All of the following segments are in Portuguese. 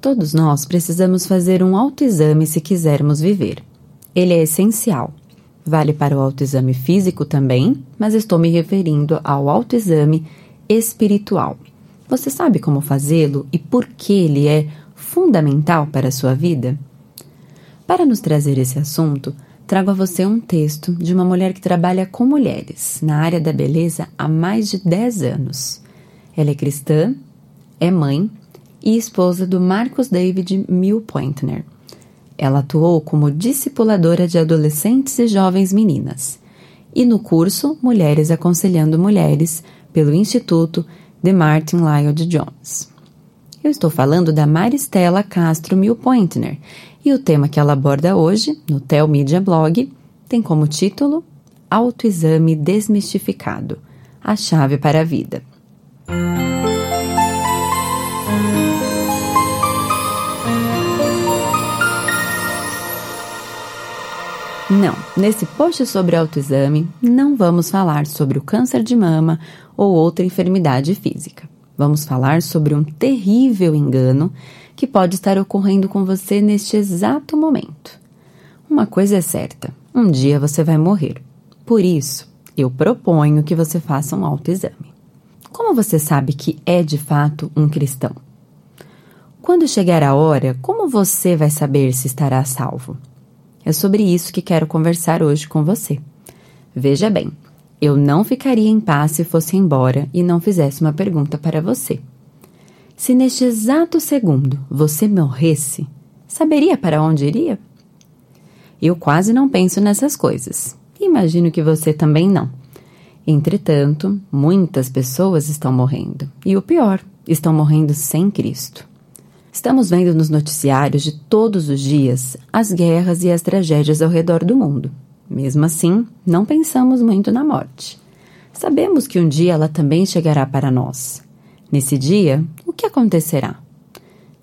Todos nós precisamos fazer um autoexame se quisermos viver. Ele é essencial. Vale para o autoexame físico também, mas estou me referindo ao autoexame espiritual. Você sabe como fazê-lo e por que ele é fundamental para a sua vida? Para nos trazer esse assunto, trago a você um texto de uma mulher que trabalha com mulheres na área da beleza há mais de 10 anos. Ela é cristã, é mãe e esposa do Marcos David Milpointner. Ela atuou como discipuladora de adolescentes e jovens meninas, e no curso Mulheres Aconselhando Mulheres, pelo Instituto de Martin Lloyd Jones. Eu estou falando da Maristela Castro Milpointner, e o tema que ela aborda hoje, no Tel Media Blog, tem como título Autoexame Desmistificado A Chave para a Vida. Não, nesse post sobre autoexame não vamos falar sobre o câncer de mama ou outra enfermidade física. Vamos falar sobre um terrível engano que pode estar ocorrendo com você neste exato momento. Uma coisa é certa: um dia você vai morrer. Por isso, eu proponho que você faça um autoexame. Como você sabe que é de fato um cristão? Quando chegar a hora, como você vai saber se estará salvo? É sobre isso que quero conversar hoje com você. Veja bem, eu não ficaria em paz se fosse embora e não fizesse uma pergunta para você. Se neste exato segundo você morresse, saberia para onde iria? Eu quase não penso nessas coisas. Imagino que você também não. Entretanto, muitas pessoas estão morrendo. E o pior, estão morrendo sem Cristo. Estamos vendo nos noticiários de todos os dias as guerras e as tragédias ao redor do mundo. Mesmo assim, não pensamos muito na morte. Sabemos que um dia ela também chegará para nós. Nesse dia, o que acontecerá?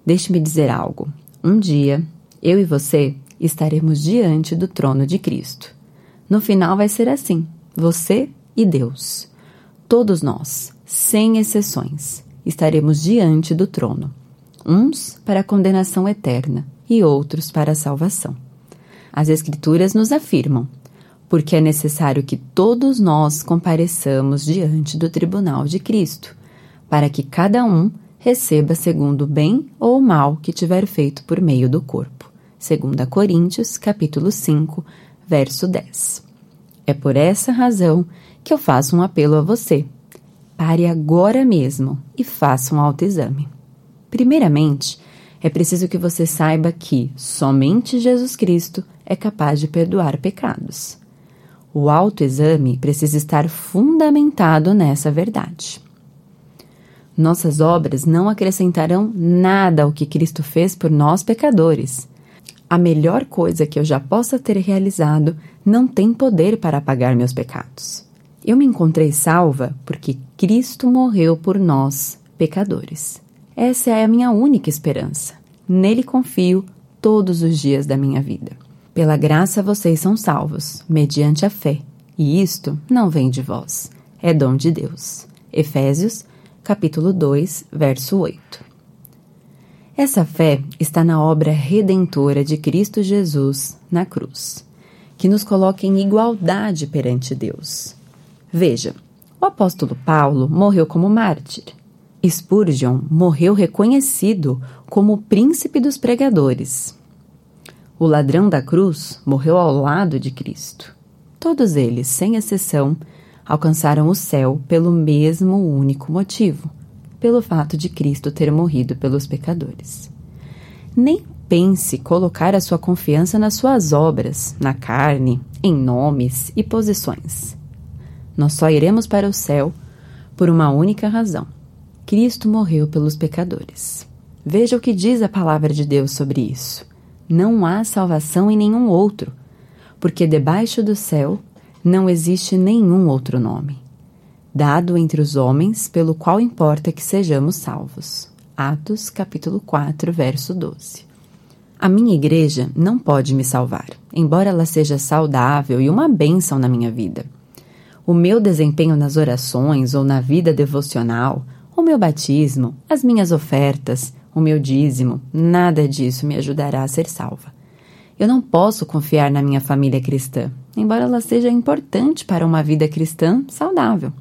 Deixe-me dizer algo. Um dia, eu e você estaremos diante do trono de Cristo. No final vai ser assim: você e Deus. Todos nós, sem exceções, estaremos diante do trono uns para a condenação eterna e outros para a salvação. As Escrituras nos afirmam, porque é necessário que todos nós compareçamos diante do tribunal de Cristo, para que cada um receba segundo o bem ou o mal que tiver feito por meio do corpo. 2 Coríntios, capítulo 5, verso 10. É por essa razão que eu faço um apelo a você. Pare agora mesmo e faça um autoexame. Primeiramente, é preciso que você saiba que somente Jesus Cristo é capaz de perdoar pecados. O autoexame precisa estar fundamentado nessa verdade. Nossas obras não acrescentarão nada ao que Cristo fez por nós pecadores. A melhor coisa que eu já possa ter realizado não tem poder para apagar meus pecados. Eu me encontrei salva porque Cristo morreu por nós, pecadores. Essa é a minha única esperança. Nele confio todos os dias da minha vida. Pela graça vocês são salvos, mediante a fé, e isto não vem de vós, é dom de Deus. Efésios, capítulo 2, verso 8. Essa fé está na obra redentora de Cristo Jesus na cruz, que nos coloca em igualdade perante Deus. Veja, o apóstolo Paulo morreu como mártir Spurgeon morreu reconhecido como o príncipe dos pregadores. O ladrão da cruz morreu ao lado de Cristo. Todos eles, sem exceção, alcançaram o céu pelo mesmo único motivo, pelo fato de Cristo ter morrido pelos pecadores. Nem pense colocar a sua confiança nas suas obras, na carne, em nomes e posições. Nós só iremos para o céu por uma única razão: Cristo morreu pelos pecadores. Veja o que diz a palavra de Deus sobre isso. Não há salvação em nenhum outro, porque debaixo do céu não existe nenhum outro nome, dado entre os homens pelo qual importa que sejamos salvos. Atos, capítulo 4, verso 12. A minha igreja não pode me salvar, embora ela seja saudável e uma bênção na minha vida. O meu desempenho nas orações ou na vida devocional o meu batismo, as minhas ofertas, o meu dízimo, nada disso me ajudará a ser salva. Eu não posso confiar na minha família cristã, embora ela seja importante para uma vida cristã saudável.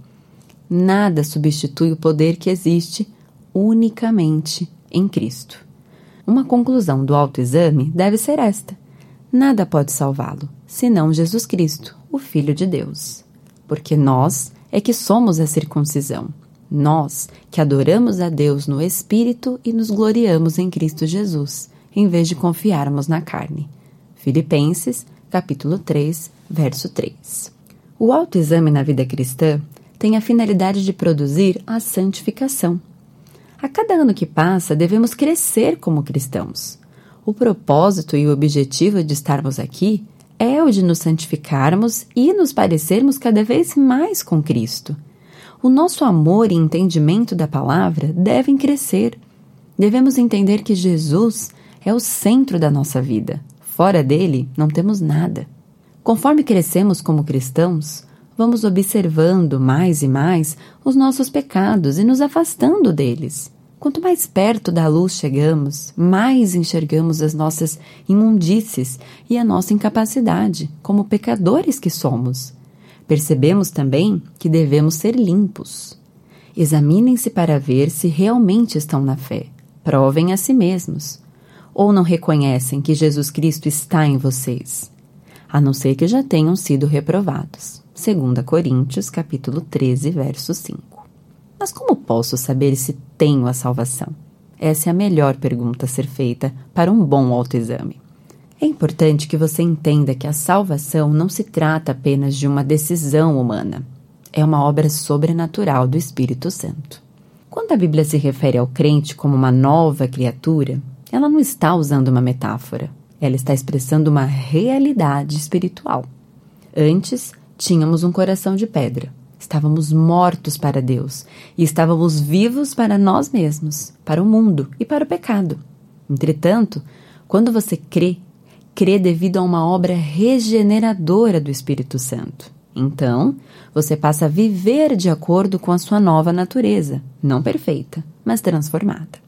Nada substitui o poder que existe unicamente em Cristo. Uma conclusão do autoexame deve ser esta: nada pode salvá-lo, senão Jesus Cristo, o Filho de Deus. Porque nós é que somos a circuncisão. Nós que adoramos a Deus no Espírito e nos gloriamos em Cristo Jesus, em vez de confiarmos na carne. Filipenses, capítulo 3, verso 3. O autoexame na vida cristã tem a finalidade de produzir a santificação. A cada ano que passa, devemos crescer como cristãos. O propósito e o objetivo de estarmos aqui é o de nos santificarmos e nos parecermos cada vez mais com Cristo. O nosso amor e entendimento da palavra devem crescer. Devemos entender que Jesus é o centro da nossa vida. Fora dele, não temos nada. Conforme crescemos como cristãos, vamos observando mais e mais os nossos pecados e nos afastando deles. Quanto mais perto da luz chegamos, mais enxergamos as nossas imundícies e a nossa incapacidade, como pecadores que somos. Percebemos também que devemos ser limpos. Examinem-se para ver se realmente estão na fé. Provem a si mesmos. Ou não reconhecem que Jesus Cristo está em vocês, a não ser que já tenham sido reprovados. 2 Coríntios, capítulo 13, verso 5. Mas como posso saber se tenho a salvação? Essa é a melhor pergunta a ser feita para um bom autoexame. É importante que você entenda que a salvação não se trata apenas de uma decisão humana. É uma obra sobrenatural do Espírito Santo. Quando a Bíblia se refere ao crente como uma nova criatura, ela não está usando uma metáfora. Ela está expressando uma realidade espiritual. Antes, tínhamos um coração de pedra, Estávamos mortos para Deus e estávamos vivos para nós mesmos, para o mundo e para o pecado. Entretanto, quando você crê, crê devido a uma obra regeneradora do Espírito Santo. Então, você passa a viver de acordo com a sua nova natureza, não perfeita, mas transformada.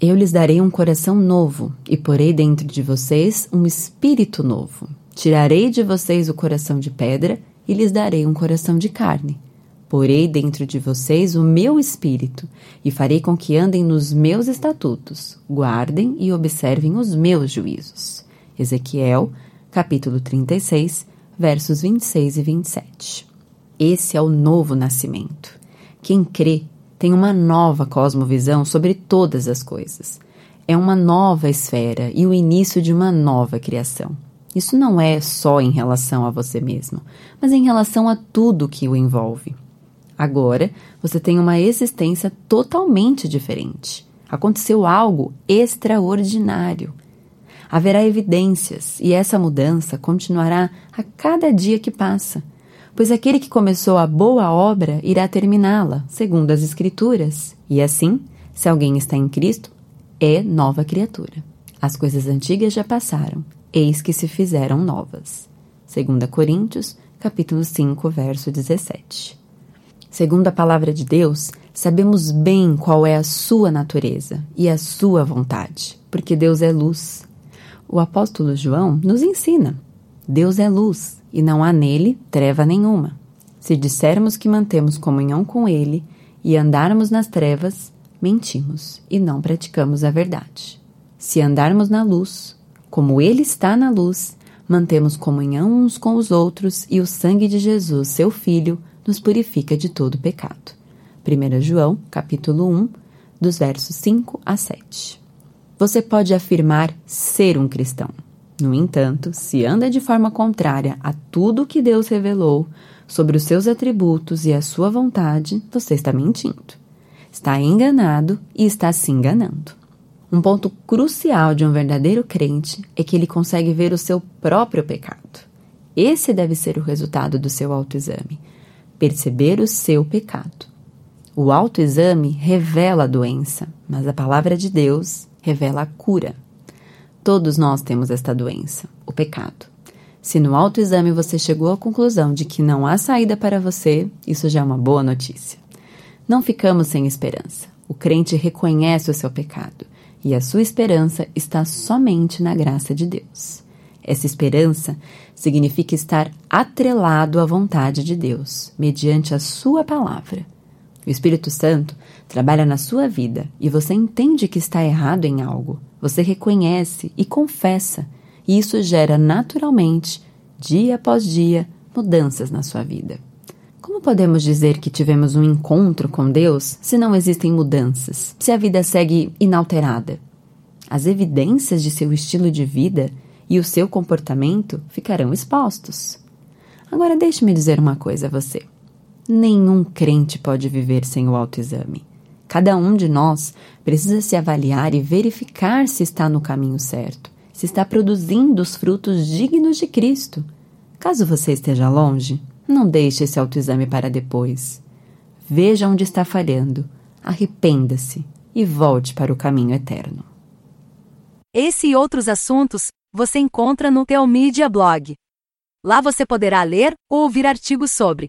Eu lhes darei um coração novo e porei dentro de vocês um espírito novo. Tirarei de vocês o coração de pedra e lhes darei um coração de carne. Porei dentro de vocês o meu espírito, e farei com que andem nos meus estatutos, guardem e observem os meus juízos. Ezequiel, capítulo 36, versos 26 e 27. Esse é o novo nascimento. Quem crê tem uma nova cosmovisão sobre todas as coisas. É uma nova esfera e o início de uma nova criação. Isso não é só em relação a você mesmo, mas em relação a tudo que o envolve. Agora, você tem uma existência totalmente diferente. Aconteceu algo extraordinário. Haverá evidências e essa mudança continuará a cada dia que passa, pois aquele que começou a boa obra irá terminá-la, segundo as Escrituras. E assim, se alguém está em Cristo, é nova criatura. As coisas antigas já passaram, eis que se fizeram novas. 2 Coríntios, capítulo 5, verso 17. Segundo a palavra de Deus, sabemos bem qual é a sua natureza e a sua vontade, porque Deus é luz. O apóstolo João nos ensina: Deus é luz e não há nele treva nenhuma. Se dissermos que mantemos comunhão com ele e andarmos nas trevas, mentimos e não praticamos a verdade. Se andarmos na luz, como Ele está na luz, mantemos comunhão uns com os outros e o sangue de Jesus, seu Filho, nos purifica de todo pecado. 1 João, capítulo 1, dos versos 5 a 7. Você pode afirmar ser um cristão. No entanto, se anda de forma contrária a tudo que Deus revelou sobre os seus atributos e a sua vontade, você está mentindo. Está enganado e está se enganando. Um ponto crucial de um verdadeiro crente é que ele consegue ver o seu próprio pecado. Esse deve ser o resultado do seu autoexame: perceber o seu pecado. O autoexame revela a doença, mas a palavra de Deus revela a cura. Todos nós temos esta doença, o pecado. Se no autoexame você chegou à conclusão de que não há saída para você, isso já é uma boa notícia. Não ficamos sem esperança. O crente reconhece o seu pecado e a sua esperança está somente na graça de Deus. Essa esperança significa estar atrelado à vontade de Deus, mediante a Sua palavra. O Espírito Santo trabalha na sua vida e você entende que está errado em algo. Você reconhece e confessa, e isso gera naturalmente, dia após dia, mudanças na sua vida. Como podemos dizer que tivemos um encontro com Deus se não existem mudanças, se a vida segue inalterada? As evidências de seu estilo de vida e o seu comportamento ficarão expostos. Agora, deixe-me dizer uma coisa a você. Nenhum crente pode viver sem o autoexame. Cada um de nós precisa se avaliar e verificar se está no caminho certo, se está produzindo os frutos dignos de Cristo. Caso você esteja longe, não deixe esse autoexame para depois. Veja onde está falhando, arrependa-se e volte para o caminho eterno. Esse e outros assuntos você encontra no Teomídia Blog. Lá você poderá ler ou ouvir artigos sobre